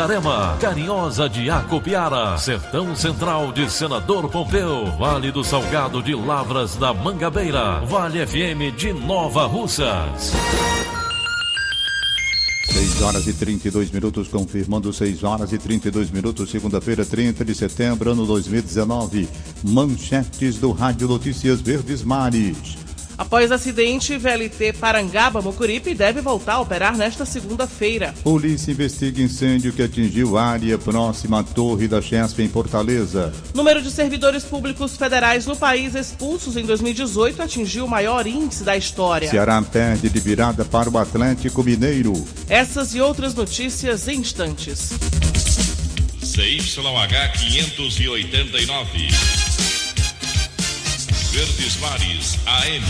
Itarema, Carinhosa de Acopiara, Sertão Central de Senador Pompeu, Vale do Salgado de Lavras da Mangabeira, Vale FM de Nova Russas. 6 horas e 32 minutos, confirmando 6 horas e 32 minutos, segunda-feira, 30 de setembro, ano 2019. Manchetes do Rádio Notícias Verdes Mares. Após acidente, VLT Parangaba Mucuripe deve voltar a operar nesta segunda-feira. Polícia investiga incêndio que atingiu área próxima à Torre da Chesp em Fortaleza. Número de servidores públicos federais no país expulsos em 2018 atingiu o maior índice da história. Ceará perde de virada para o Atlético Mineiro. Essas e outras notícias em instantes. CYH 589. Verdes Mares AM.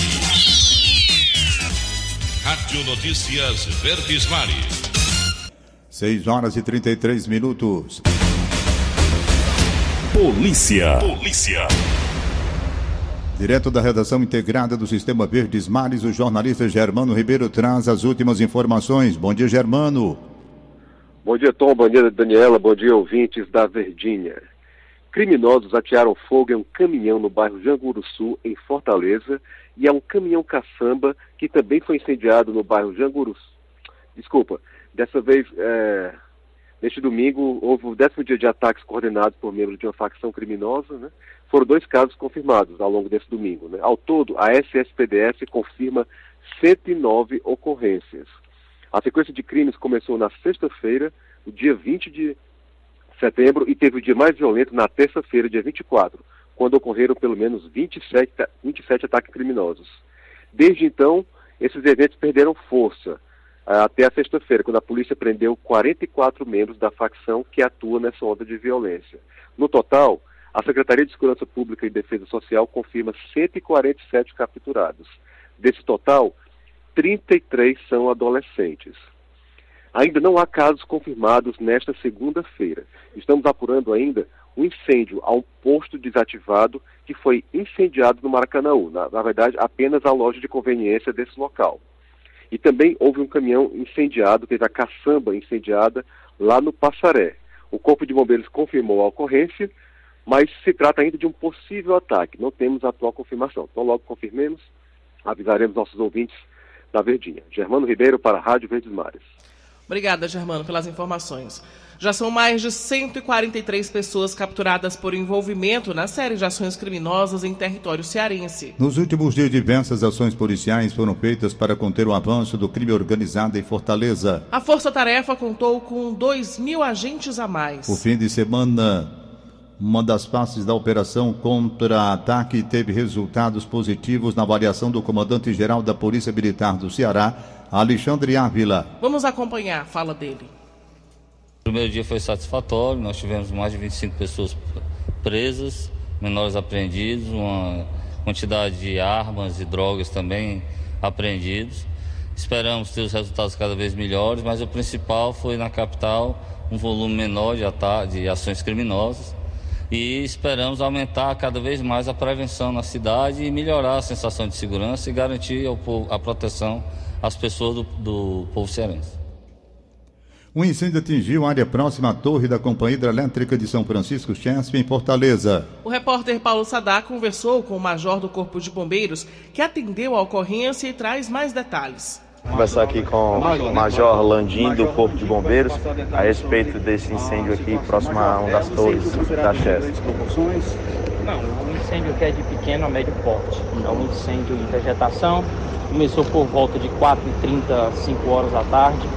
Rádio Notícias Verdes Mares. 6 horas e 33 minutos. Polícia. Polícia. Direto da redação integrada do Sistema Verdes Mares, o jornalista Germano Ribeiro traz as últimas informações. Bom dia, Germano. Bom dia, Tom. Bom dia, Daniela. Bom dia, ouvintes da Verdinha. Criminosos atearam fogo em um caminhão no bairro Janguruçu, em Fortaleza, e a um caminhão caçamba que também foi incendiado no bairro Janguruçu. Desculpa, dessa vez, é... neste domingo, houve o décimo dia de ataques coordenados por membros de uma facção criminosa. Né? Foram dois casos confirmados ao longo desse domingo. Né? Ao todo, a SSPDS confirma 109 ocorrências. A sequência de crimes começou na sexta-feira, o dia 20 de setembro e teve o dia mais violento na terça-feira, dia 24, quando ocorreram pelo menos 27, 27 ataques criminosos. Desde então, esses eventos perderam força ah, até a sexta-feira, quando a polícia prendeu 44 membros da facção que atua nessa onda de violência. No total, a Secretaria de Segurança Pública e Defesa Social confirma 147 capturados. Desse total, 33 são adolescentes. Ainda não há casos confirmados nesta segunda-feira. Estamos apurando ainda um incêndio a um posto desativado que foi incendiado no Maracanãú. Na, na, verdade, apenas a loja de conveniência desse local. E também houve um caminhão incendiado, teve a caçamba incendiada lá no Passaré. O Corpo de Bombeiros confirmou a ocorrência, mas se trata ainda de um possível ataque. Não temos a atual confirmação. Então, logo confirmemos, avisaremos nossos ouvintes da Verdinha. Germano Ribeiro para a Rádio Verdes Mares. Obrigada, Germano, pelas informações. Já são mais de 143 pessoas capturadas por envolvimento na série de ações criminosas em território cearense. Nos últimos dias, diversas ações policiais foram feitas para conter o avanço do crime organizado em Fortaleza. A Força Tarefa contou com 2 mil agentes a mais. O fim de semana uma das faces da operação contra-ataque teve resultados positivos na avaliação do comandante-geral da Polícia Militar do Ceará, Alexandre Ávila. Vamos acompanhar a fala dele. O primeiro dia foi satisfatório, nós tivemos mais de 25 pessoas presas, menores apreendidos, uma quantidade de armas e drogas também apreendidos. Esperamos ter os resultados cada vez melhores, mas o principal foi na capital um volume menor de, de ações criminosas e esperamos aumentar cada vez mais a prevenção na cidade e melhorar a sensação de segurança e garantir a proteção as pessoas do, do povo cearense. Um incêndio atingiu a área próxima à torre da Companhia Hidrelétrica de São Francisco Chesp, em Fortaleza. O repórter Paulo Sadá conversou com o major do Corpo de Bombeiros, que atendeu a ocorrência e traz mais detalhes. Conversar aqui com o Major Landim do Corpo de Bombeiros a respeito desse incêndio aqui próximo a uma das torres da Chester. Não, um incêndio que é de pequeno a médio porte. É um incêndio em vegetação. Começou por volta de 4h30, 5 horas da tarde.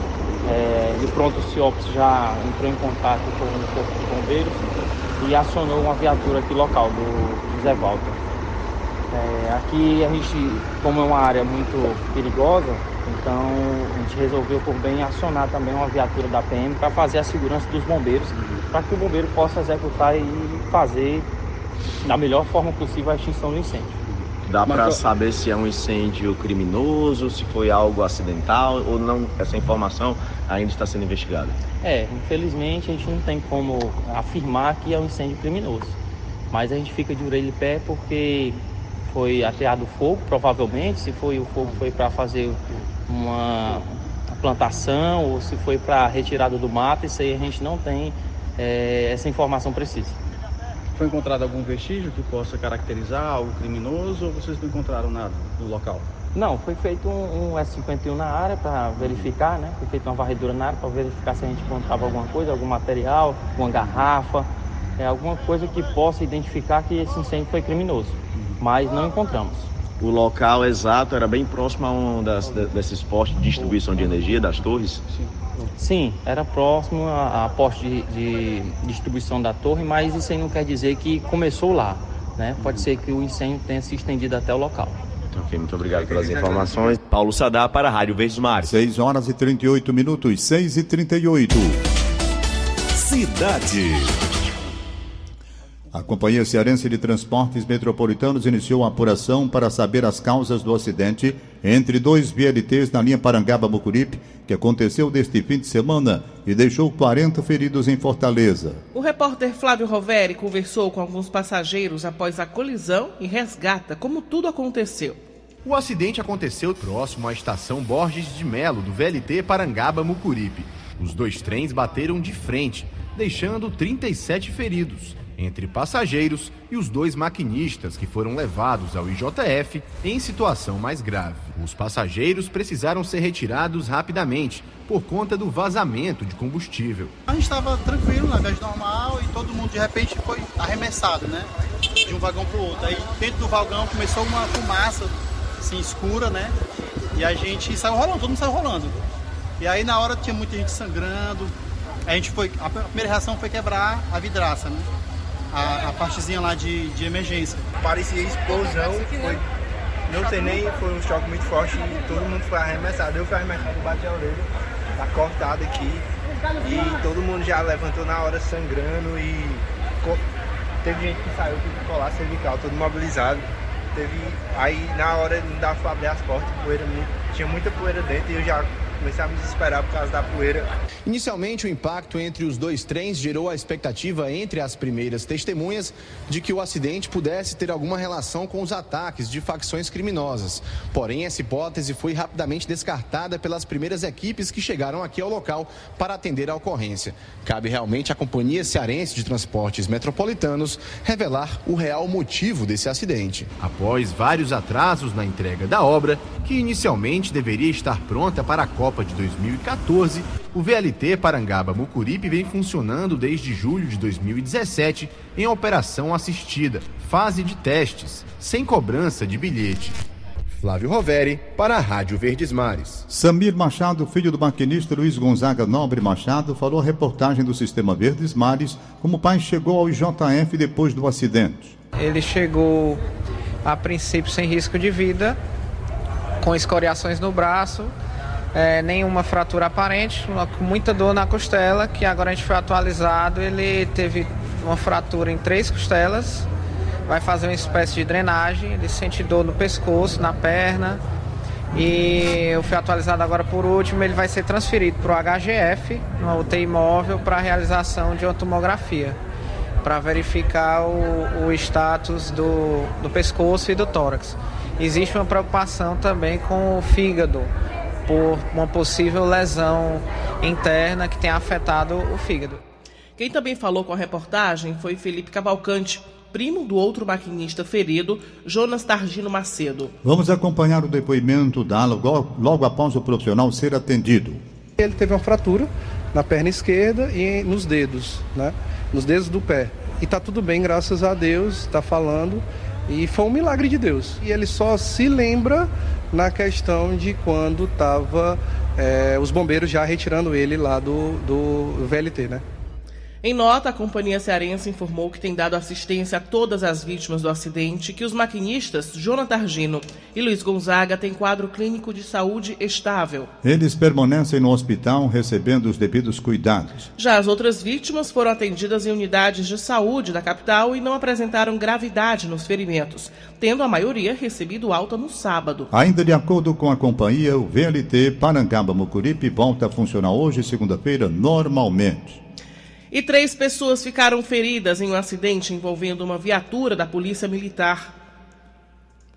É, e o Pronto Ciops já entrou em contato com o Corpo de Bombeiros e acionou uma viatura aqui local do José Walter. É, aqui a gente, como é uma área muito perigosa, então a gente resolveu por bem acionar também uma viatura da PM para fazer a segurança dos bombeiros, para que o bombeiro possa executar e fazer da melhor forma possível a extinção do incêndio. Dá para saber se é um incêndio criminoso, se foi algo acidental ou não? Essa informação ainda está sendo investigada. É, infelizmente a gente não tem como afirmar que é um incêndio criminoso. Mas a gente fica de orelha e pé porque foi ateado fogo, provavelmente. Se foi o fogo foi para fazer uma plantação ou se foi para retirada do mato, isso aí a gente não tem é, essa informação precisa. Foi encontrado algum vestígio que possa caracterizar algo criminoso ou vocês não encontraram nada no local? Não, foi feito um, um S51 na área para verificar, né? Foi feita uma varredura na área para verificar se a gente encontrava alguma coisa, algum material, uma garrafa, é, alguma coisa que possa identificar que esse incêndio foi criminoso. Mas não encontramos. O local exato era bem próximo a um das, desses postos de distribuição de energia das torres? Sim. Sim, era próximo a, a poste de, de, distribuição da torre, mas isso aí não quer dizer que começou lá. Né? Pode ser que o incêndio tenha se estendido até o local. Ok, muito obrigado pelas informações. Paulo Sadá para a Rádio Verdes Mares. 6 horas e 38 minutos, 6 e 38. Cidade. A Companhia Cearense de Transportes Metropolitanos iniciou a apuração para saber as causas do acidente entre dois VLTs na linha Parangaba-Mucuripe, que aconteceu deste fim de semana e deixou 40 feridos em Fortaleza. O repórter Flávio Roveri conversou com alguns passageiros após a colisão e resgata como tudo aconteceu. O acidente aconteceu próximo à estação Borges de Melo, do VLT Parangaba-Mucuripe. Os dois trens bateram de frente, deixando 37 feridos entre passageiros e os dois maquinistas que foram levados ao IJF em situação mais grave. Os passageiros precisaram ser retirados rapidamente por conta do vazamento de combustível. A gente estava tranquilo na viagem normal e todo mundo de repente foi arremessado, né? De um vagão para o outro. Aí dentro do vagão começou uma fumaça assim escura, né? E a gente saiu rolando, todo mundo saiu rolando. E aí na hora tinha muita gente sangrando. A gente foi, a primeira reação foi quebrar a vidraça, né? A, a partezinha lá de, de emergência. Parecia explosão, foi, não sei nem, foi um choque muito forte e todo mundo foi arremessado. Eu fui arremessado, bati a orelha, tá cortado aqui e todo mundo já levantou na hora sangrando e teve gente que saiu com colar cervical, todo mobilizado. Teve, aí na hora não dava pra abrir as portas, poeira, tinha muita poeira dentro e eu já comecei a me desesperar por causa da poeira. Inicialmente, o impacto entre os dois trens gerou a expectativa entre as primeiras testemunhas de que o acidente pudesse ter alguma relação com os ataques de facções criminosas. Porém, essa hipótese foi rapidamente descartada pelas primeiras equipes que chegaram aqui ao local para atender a ocorrência. Cabe realmente à Companhia Cearense de Transportes Metropolitanos revelar o real motivo desse acidente. Após vários atrasos na entrega da obra, que inicialmente deveria estar pronta para a Copa de 2014, o VLT Parangaba Mucuripe vem funcionando desde julho de 2017 em operação assistida, fase de testes, sem cobrança de bilhete. Flávio Roveri, para a Rádio Verdes Mares. Samir Machado, filho do maquinista Luiz Gonzaga Nobre Machado, falou a reportagem do Sistema Verdes Mares como o pai chegou ao IJF depois do acidente. Ele chegou a princípio sem risco de vida, com escoriações no braço, é, nenhuma fratura aparente, com muita dor na costela, que agora a gente foi atualizado, ele teve uma fratura em três costelas, vai fazer uma espécie de drenagem, ele sente dor no pescoço, na perna, e eu fui atualizado agora por último, ele vai ser transferido para o HGF, uma UTI móvel, para realização de uma tomografia, para verificar o, o status do, do pescoço e do tórax. Existe uma preocupação também com o fígado, por uma possível lesão interna que tenha afetado o fígado. Quem também falou com a reportagem foi Felipe Cavalcante, primo do outro maquinista ferido, Jonas Targino Macedo. Vamos acompanhar o depoimento da logo, logo após o profissional ser atendido. Ele teve uma fratura na perna esquerda e nos dedos, né? Nos dedos do pé. E tá tudo bem, graças a Deus, está falando. E foi um milagre de Deus. E ele só se lembra na questão de quando estava é, os bombeiros já retirando ele lá do, do VLT, né? Em nota, a companhia cearense informou que tem dado assistência a todas as vítimas do acidente que os maquinistas Jonathan Argino e Luiz Gonzaga têm quadro clínico de saúde estável. Eles permanecem no hospital recebendo os devidos cuidados. Já as outras vítimas foram atendidas em unidades de saúde da capital e não apresentaram gravidade nos ferimentos, tendo a maioria recebido alta no sábado. Ainda de acordo com a companhia, o VLT Parangaba Mucuripe volta a funcionar hoje, segunda-feira, normalmente. E três pessoas ficaram feridas em um acidente envolvendo uma viatura da Polícia Militar.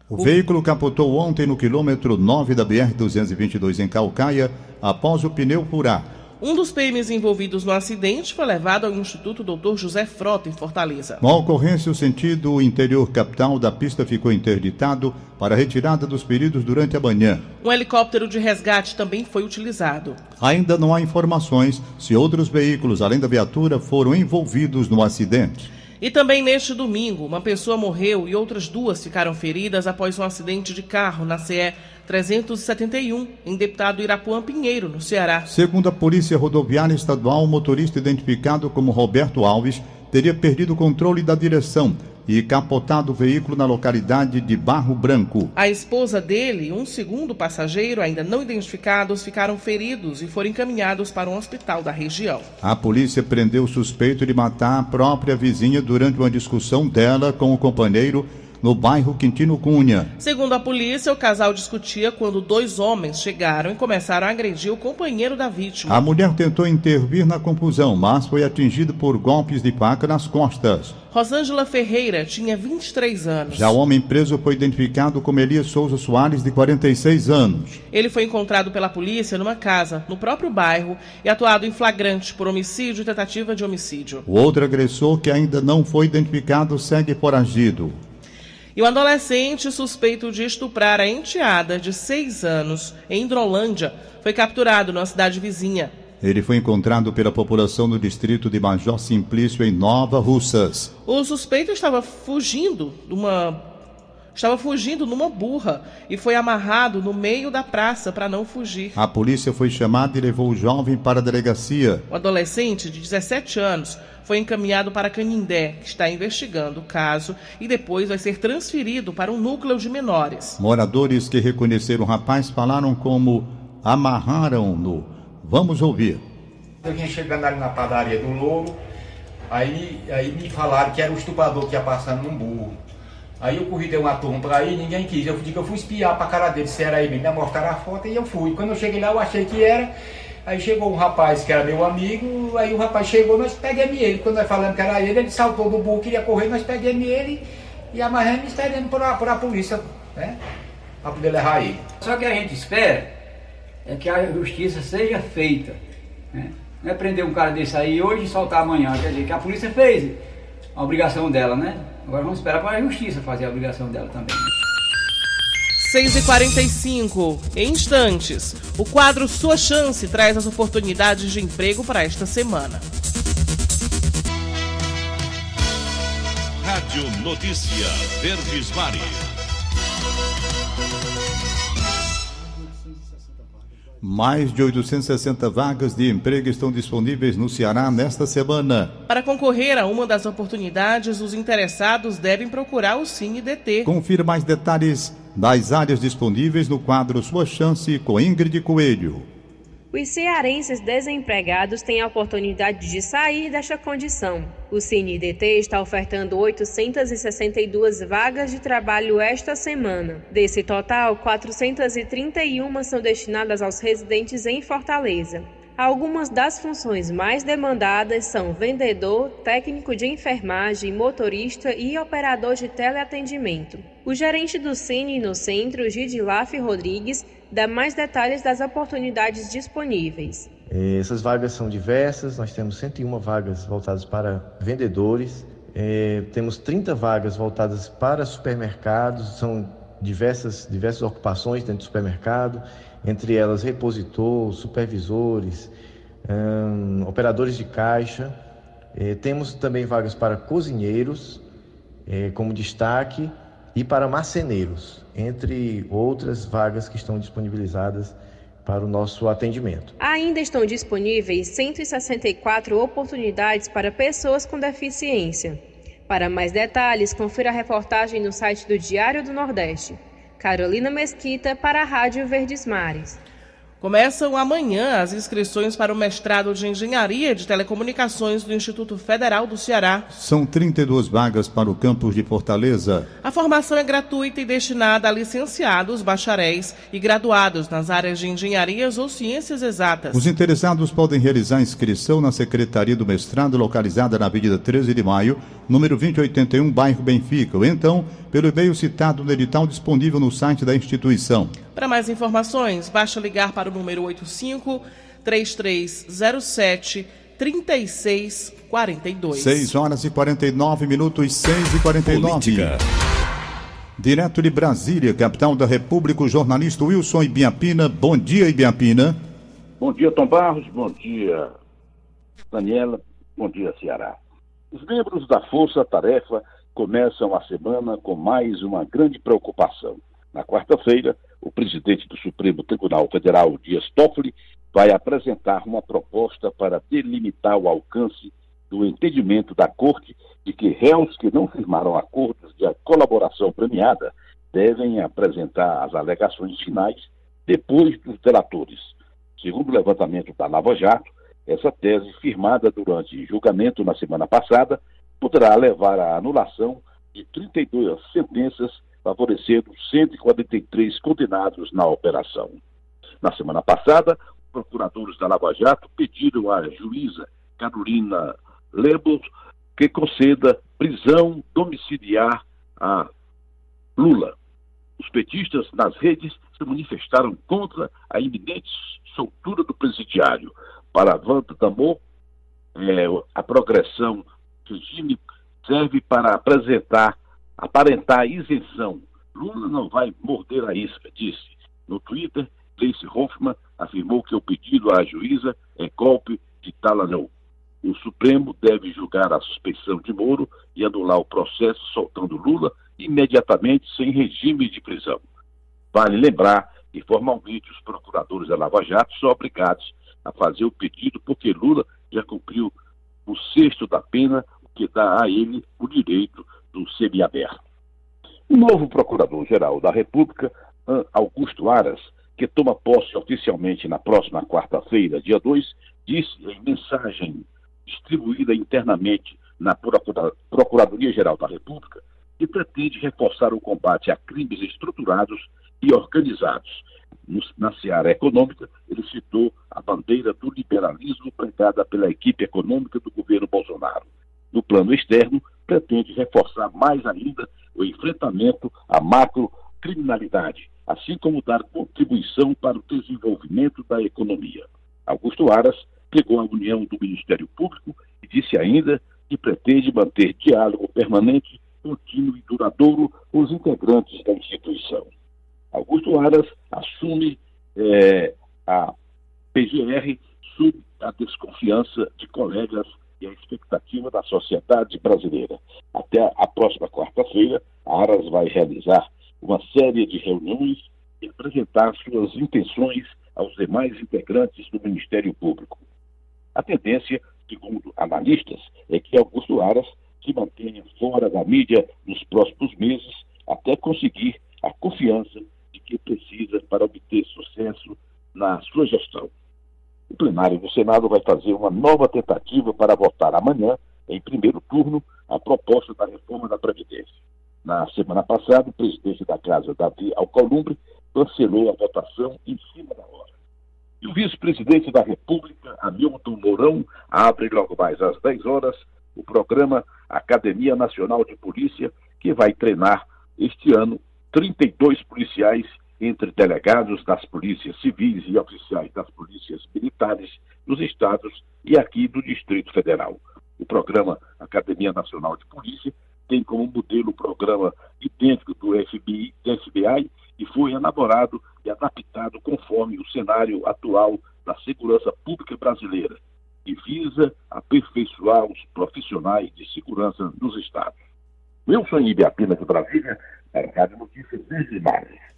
O, o veículo capotou ontem no quilômetro 9 da BR-222 em Calcaia, após o pneu furar. Um dos PMs envolvidos no acidente foi levado ao Instituto Dr. José Frota, em Fortaleza. Na ocorrência, o sentido interior capital da pista ficou interditado para a retirada dos feridos durante a manhã. Um helicóptero de resgate também foi utilizado. Ainda não há informações se outros veículos, além da viatura, foram envolvidos no acidente. E também neste domingo, uma pessoa morreu e outras duas ficaram feridas após um acidente de carro na CE 371, em deputado Irapuã Pinheiro, no Ceará. Segundo a Polícia Rodoviária Estadual, o motorista identificado como Roberto Alves teria perdido o controle da direção e capotado o veículo na localidade de Barro Branco. A esposa dele e um segundo passageiro, ainda não identificados, ficaram feridos e foram encaminhados para um hospital da região. A polícia prendeu o suspeito de matar a própria vizinha durante uma discussão dela com o companheiro no bairro Quintino Cunha. Segundo a polícia, o casal discutia quando dois homens chegaram e começaram a agredir o companheiro da vítima. A mulher tentou intervir na confusão, mas foi atingida por golpes de faca nas costas. Rosângela Ferreira tinha 23 anos. Já o homem preso foi identificado como Elias Souza Soares, de 46 anos. Ele foi encontrado pela polícia numa casa, no próprio bairro, e atuado em flagrante por homicídio e tentativa de homicídio. O outro agressor, que ainda não foi identificado, segue foragido. E o adolescente suspeito de estuprar a enteada de seis anos em Hidrolândia foi capturado na cidade vizinha. Ele foi encontrado pela população no distrito de Major Simplício, em Nova Russas. O suspeito estava fugindo de uma estava fugindo numa burra e foi amarrado no meio da praça para não fugir. A polícia foi chamada e levou o jovem para a delegacia. O adolescente, de 17 anos, foi encaminhado para Canindé, que está investigando o caso, e depois vai ser transferido para um núcleo de menores. Moradores que reconheceram o rapaz falaram como amarraram-no. Vamos ouvir. Eu vinha chegando ali na padaria do Louro, aí, aí me falaram que era o estuprador que ia passando num burro. Aí eu corri, dei uma turma pra ir, ninguém quis. Eu digo, eu fui espiar pra cara dele se era ele mesmo, me mostraram a foto e eu fui. Quando eu cheguei lá, eu achei que era. Aí chegou um rapaz que era meu amigo, aí o rapaz chegou, nós pegamos ele. Quando nós falamos que era ele, ele saltou do burro, queria correr, nós pegamos ele e amarramos esperando por a, por a polícia, né? Pra poder levar ele. Só que a gente espera é que a justiça seja feita. Né? Não é prender um cara desse aí hoje e soltar amanhã. Quer dizer, que a polícia fez a obrigação dela, né? Agora vamos esperar para a justiça fazer a obrigação dela também. 6h45, em instantes, o quadro Sua Chance traz as oportunidades de emprego para esta semana. Rádio Notícia Verdes Mares. Mais de 860 vagas de emprego estão disponíveis no Ceará nesta semana. Para concorrer a uma das oportunidades, os interessados devem procurar o CineDT. Confira mais detalhes das áreas disponíveis no quadro Sua Chance com Ingrid Coelho. Os cearenses desempregados têm a oportunidade de sair desta condição. O CineDT está ofertando 862 vagas de trabalho esta semana. Desse total, 431 são destinadas aos residentes em Fortaleza. Algumas das funções mais demandadas são vendedor, técnico de enfermagem, motorista e operador de teleatendimento. O gerente do Cine no centro, Gidilaf Rodrigues, dá mais detalhes das oportunidades disponíveis. Essas vagas são diversas, nós temos 101 vagas voltadas para vendedores, É, temos 30 vagas voltadas para supermercados, são diversas, diversas ocupações dentro do supermercado, entre elas repositor, supervisores, hum, operadores de caixa. É, temos também vagas para cozinheiros, é, como destaque, e para marceneiros, entre outras vagas que estão disponibilizadas para o nosso atendimento. Ainda estão disponíveis 164 oportunidades para pessoas com deficiência. Para mais detalhes, confira a reportagem no site do Diário do Nordeste. Carolina Mesquita para a Rádio Verdes Mares. Começam amanhã as inscrições para o mestrado de Engenharia de Telecomunicações do Instituto Federal do Ceará. São 32 vagas para o campus de Fortaleza. A formação é gratuita e destinada a licenciados, bacharéis e graduados nas áreas de engenharias ou ciências exatas. Os interessados podem realizar inscrição na Secretaria do Mestrado, localizada na Avenida 13 de Maio, número 2081, bairro Benfica, ou então pelo e-mail citado no edital disponível no site da instituição. Para mais informações, basta ligar para o número 85 3307 3642. 6 horas e 49 minutos, 6 e 49. Política. Direto de Brasília, capital da República, o jornalista Wilson Ibiapina. Bom dia, Ibiapina. Bom dia, Tom Barros. Bom dia, Daniela. Bom dia, Ceará. Os membros da Força Tarefa começam a semana com mais uma grande preocupação. Na quarta-feira, o presidente do Supremo Tribunal Federal, Dias Toffoli, vai apresentar uma proposta para delimitar o alcance do entendimento da Corte de que réus que não firmaram acordos de colaboração premiada devem apresentar as alegações finais depois dos delatores. Segundo o levantamento da Lava Jato, essa tese, firmada durante julgamento na semana passada, poderá levar à anulação de 32 sentenças, favorecendo 143 condenados na operação. Na semana passada, procuradores da Lava Jato pediram à juíza Carolina Lebos que conceda prisão domiciliar a Lula. Os petistas nas redes se manifestaram contra a iminente soltura do presidiário. Para Wanda Damor, é, a progressão regime serve para apresentar, aparentar isenção. Lula não vai morder a isca, disse. No Twitter, Gleice Hoffmann afirmou que o pedido à juíza é golpe de talanão. O Supremo deve julgar a suspeição de Moro e anular o processo soltando Lula imediatamente sem regime de prisão. Vale lembrar que formalmente os procuradores da Lava Jato são obrigados a fazer o pedido porque Lula já cumpriu o sexto da pena que dá a ele o direito do semiaberto. O novo Procurador-Geral da República, Augusto Aras, que toma posse oficialmente na próxima quarta-feira, dia 2, disse em mensagem distribuída internamente na Procuradoria-Geral da República que pretende reforçar o combate a crimes estruturados e organizados. na seara econômica, ele citou a bandeira do liberalismo pregada pela equipe econômica do governo Bolsonaro no plano externo, pretende reforçar mais ainda o enfrentamento à macrocriminalidade, assim como dar contribuição para o desenvolvimento da economia. Augusto Aras pegou a união do Ministério Público e disse ainda que pretende manter diálogo permanente, contínuo e duradouro com os integrantes da instituição. Augusto Aras assume eh, a PGR sob a desconfiança de colegas e a expectativa da sociedade brasileira. Até a próxima quarta-feira, a Aras vai realizar uma série de reuniões e apresentar suas intenções aos demais integrantes do Ministério Público. A tendência, segundo analistas, é que Augusto Aras se mantenha fora da mídia nos próximos meses até conseguir a confiança de que precisa para obter sucesso na sua gestão. O plenário do Senado vai fazer uma nova tentativa para votar amanhã, em primeiro turno, a proposta da reforma da Previdência. Na semana passada, o presidente da Casa, Davi Alcolumbre, cancelou a votação em cima da hora. E o vice-presidente da República, Hamilton Mourão, abre logo mais às 10 horas o programa Academia Nacional de Polícia, que vai treinar este ano 32 policiais entre delegados das polícias civis e oficiais das polícias militares dos estados e aqui do Distrito Federal. O programa Academia Nacional de Polícia tem como modelo o programa idêntico do FBI, do FBI e foi elaborado e adaptado conforme o cenário atual da segurança pública brasileira e visa aperfeiçoar os profissionais de segurança nos estados. Wilson Ibiapina de Brasília, para a Rádio Notícias Verde Mares.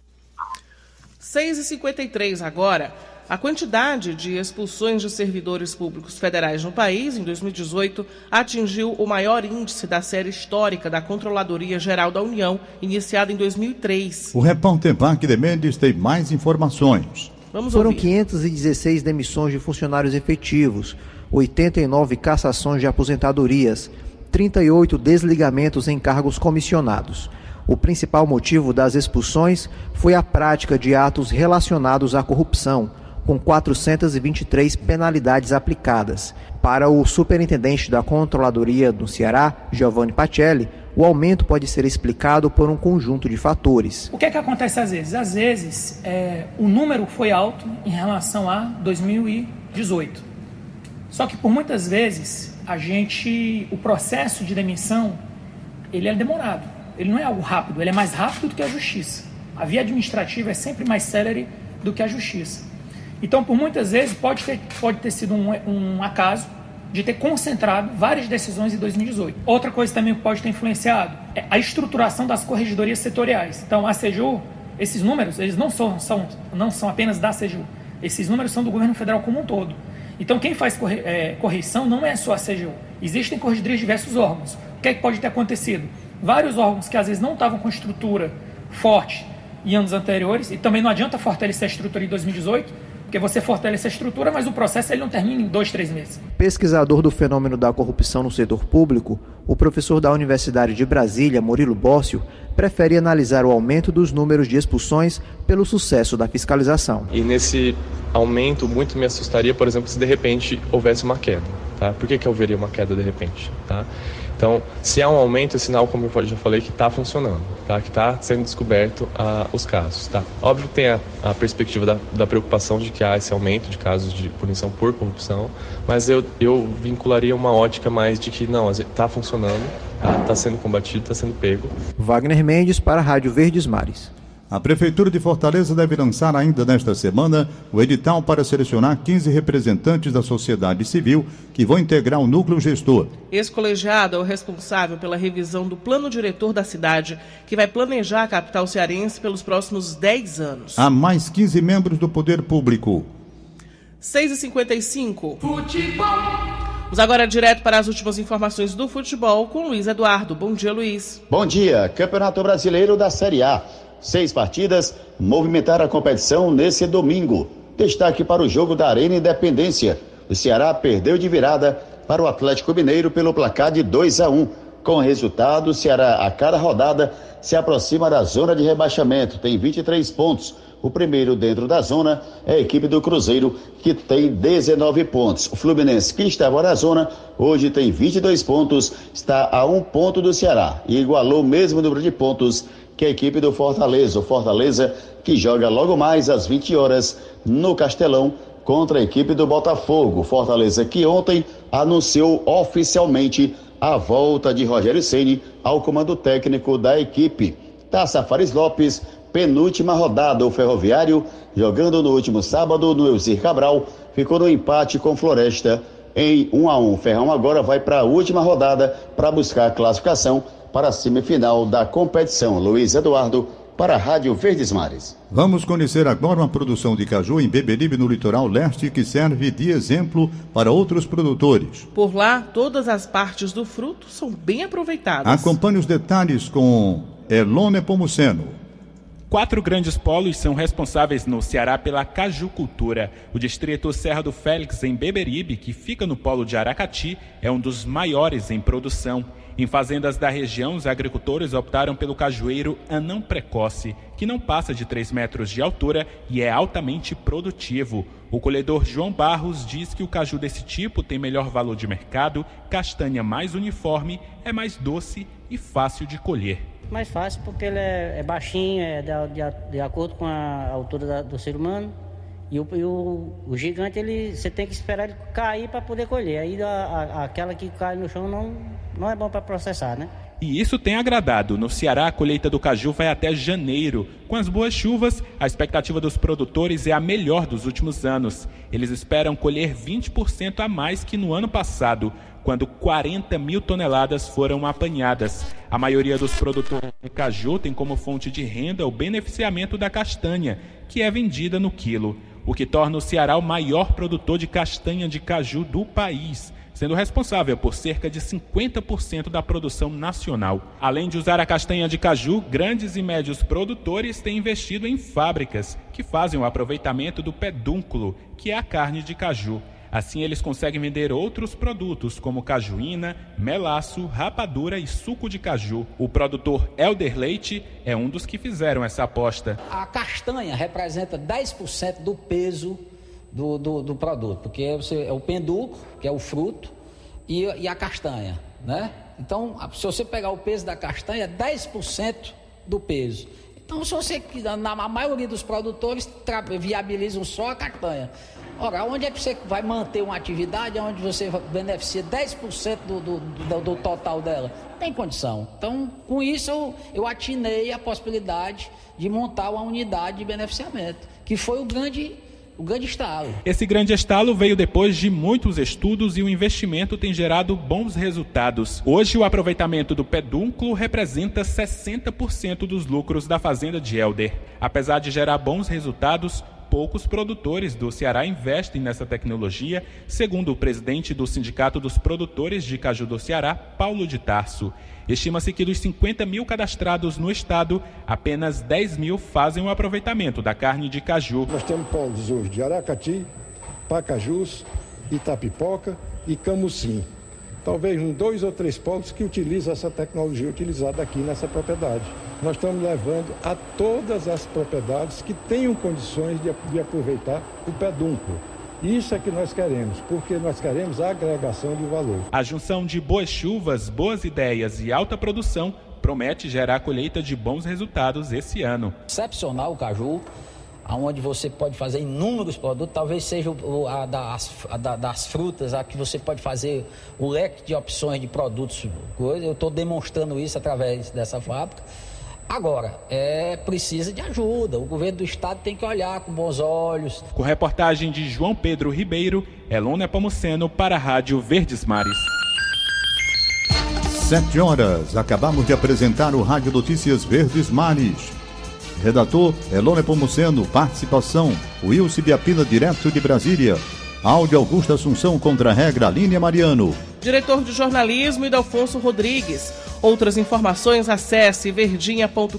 6h53 agora. A quantidade de expulsões de servidores públicos federais no país em 2018 atingiu o maior índice da série histórica da Controladoria Geral da União, iniciada em 2003. O repórter Wagner Mendes tem mais informações. Vamos Foram ouvir. 516 demissões de funcionários efetivos, 89 cassações de aposentadorias, 38 desligamentos em cargos comissionados. O principal motivo das expulsões foi a prática de atos relacionados à corrupção, com 423 penalidades aplicadas. Para o superintendente da Controladoria do Ceará, Giovanni Pacelli, o aumento pode ser explicado por um conjunto de fatores. O que é que acontece às vezes? Às vezes é, o número foi alto em relação a 2018. Só que por muitas vezes a gente, o processo de demissão, ele é demorado. Ele não é algo rápido, ele é mais rápido do que a justiça. A via administrativa é sempre mais célere do que a justiça. Então, por muitas vezes, pode ter, pode ter sido um, um acaso de ter concentrado várias decisões em 2018. Outra coisa também que pode ter influenciado é a estruturação das corregedorias setoriais. Então, a CEJU, esses números, eles não são, são, não são apenas da CEJU. Esses números são do governo federal como um todo. Então, quem faz corre, é, correção não é só a CGU. Existem corregedorias de diversos órgãos. O que, é que pode ter acontecido? Vários órgãos que às vezes não estavam com estrutura forte em anos anteriores, e também não adianta fortalecer a estrutura em 2018, porque você fortalece a estrutura, mas o processo ele não termina em dois, três meses. Pesquisador do fenômeno da corrupção no setor público, o professor da Universidade de Brasília, Murilo Bócio, prefere analisar o aumento dos números de expulsões pelo sucesso da fiscalização. E nesse aumento, muito me assustaria, por exemplo, se de repente houvesse uma queda. Tá? Por que, que eu veria uma queda de repente? Tá? Então, se há um aumento, é sinal, como eu já falei, que está funcionando, tá? que está sendo descoberto ah, os casos. Tá? Óbvio que tem a, a perspectiva da, da, preocupação de que há esse aumento de casos de punição por corrupção, mas eu, eu vincularia uma ótica mais de que não, está funcionando, está tá sendo combatido, está sendo pego. Wagner Mendes para a Rádio Verdes Mares. A Prefeitura de Fortaleza deve lançar ainda nesta semana o edital para selecionar 15 representantes da sociedade civil que vão integrar o núcleo gestor. Esse colegiado é o responsável pela revisão do plano diretor da cidade, que vai planejar a capital cearense pelos próximos 10 anos. Há mais 15 membros do poder público. 6h55. Futebol. Vamos agora direto para as últimas informações do futebol com Luiz Eduardo. Bom dia, Luiz. Bom dia. Campeonato Brasileiro da Série A. Seis partidas movimentaram a competição nesse domingo. Destaque para o jogo da Arena Independência. O Ceará perdeu de virada para o Atlético Mineiro pelo placar de 2 a 1. Com o resultado, o Ceará, a cada rodada, se aproxima da zona de rebaixamento. Tem 23 pontos. O primeiro dentro da zona é a equipe do Cruzeiro, que tem 19 pontos. O Fluminense, que estava na zona, hoje tem 22 pontos, está a um ponto do Ceará e igualou o mesmo número de pontos que a equipe do Fortaleza. O Fortaleza que joga logo mais às 20 horas no Castelão contra a equipe do Botafogo. Fortaleza que ontem anunciou oficialmente a volta de Rogério Ceni ao comando técnico da equipe. Taça Fares Lopes, penúltima rodada. O Ferroviário, jogando no último sábado no Elzir Cabral, ficou no empate com Floresta em 1 a 1. Ferrão agora vai para a última rodada para buscar a classificação para a semifinal da competição. Luiz Eduardo, para a Rádio Verdes Mares. Vamos conhecer agora uma produção de caju em Beberibe, no litoral leste, que serve de exemplo para outros produtores. Por lá, todas as partes do fruto são bem aproveitadas. Acompanhe os detalhes com Elone Pomuceno. Quatro grandes polos são responsáveis no Ceará pela cajucultura. O distrito Serra do Félix, em Beberibe, que fica no polo de Aracati, é um dos maiores em produção. Em fazendas da região, os agricultores optaram pelo cajueiro anão precoce, que não passa de 3 metros de altura e é altamente produtivo. O colhedor João Barros diz que o caju desse tipo tem melhor valor de mercado, castanha mais uniforme, é mais doce e fácil de colher. Mais fácil porque ele é, é baixinho, é de, de, de, acordo com a altura da, do ser humano E o, e o, o gigante, ele, você tem que esperar ele cair para poder colher. Aí a, a, aquela que cai no chão não, não é bom para processar, né? E isso tem agradado. No Ceará, a colheita do caju vai até janeiro. Com as boas chuvas, a expectativa dos produtores é a melhor dos últimos anos. Eles esperam colher 20% a mais que no ano passado, quando 40 mil toneladas foram apanhadas. A maioria dos produtores de caju tem como fonte de renda o beneficiamento da castanha, que é vendida no quilo o que torna o Ceará o maior produtor de castanha de caju do país, sendo responsável por cerca de 50% da produção nacional. Além de usar a castanha de caju, grandes e médios produtores têm investido em fábricas que fazem o aproveitamento do pedúnculo, que é a carne de caju. Assim, eles conseguem vender outros produtos, como cajuína, melaço, rapadura e suco de caju. O produtor Elder Leite é um dos que fizeram essa aposta. A castanha representa 10% do peso do, do, do, produto, porque você, é o penduco, que é o fruto, e, e a castanha, né? Então, se você pegar o peso da castanha, 10% do peso. Então, se você, na maioria dos produtores, viabilizam só a castanha. Ora, onde é que você vai manter uma atividade onde você beneficia 10% do, do, do, do total dela? Tem condição. Então, com isso, eu, eu atinei a possibilidade de montar uma unidade de beneficiamento, que foi o grande o grande estalo. Esse grande estalo veio depois de muitos estudos e o investimento tem gerado bons resultados. Hoje, o aproveitamento do pedúnculo representa 60% dos lucros da fazenda de Helder. Apesar de gerar bons resultados, poucos produtores do Ceará investem nessa tecnologia, segundo o presidente do Sindicato dos Produtores de Caju do Ceará, Paulo de Tarso. Estima-se que dos 50 mil cadastrados no estado, apenas 10 mil fazem o aproveitamento da carne de caju. Nós temos polos hoje de Aracati, Pacajus, Itapipoca e Camucim talvez em dois ou três pontos que utilizam essa tecnologia utilizada aqui nessa propriedade. Nós estamos levando a todas as propriedades que tenham condições de, de aproveitar o pedúnculo. Isso é que nós queremos, porque nós queremos a agregação de valor. A junção de boas chuvas, boas ideias e alta produção promete gerar colheita de bons resultados esse ano. Excepcional o caju onde você pode fazer inúmeros produtos, talvez seja o, a, das, a das frutas, a que você pode fazer o leque de opções de produtos. Eu estou demonstrando isso através dessa fábrica. Agora, é precisa de ajuda. O governo do estado tem que olhar com bons olhos. Com reportagem de João Pedro Ribeiro, Elônia Pomuceno para a Rádio Verdes Mares. Sete horas. Acabamos de apresentar o Rádio Notícias Verdes Mares. Redator Elone Pomuceno. Participação Wilson Biapina, direto de Brasília. Áudio Augusto Assunção contra a regra Línia Mariano. Diretor de jornalismo Idelfonso Rodrigues. Outras informações acesse verdinha.com.br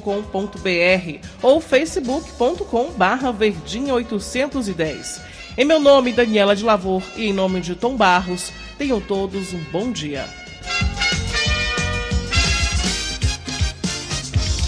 ou facebook.com barra verdinha 810. Em meu nome, Daniela de Lavor, e em nome de Tom Barros, tenham todos um bom dia.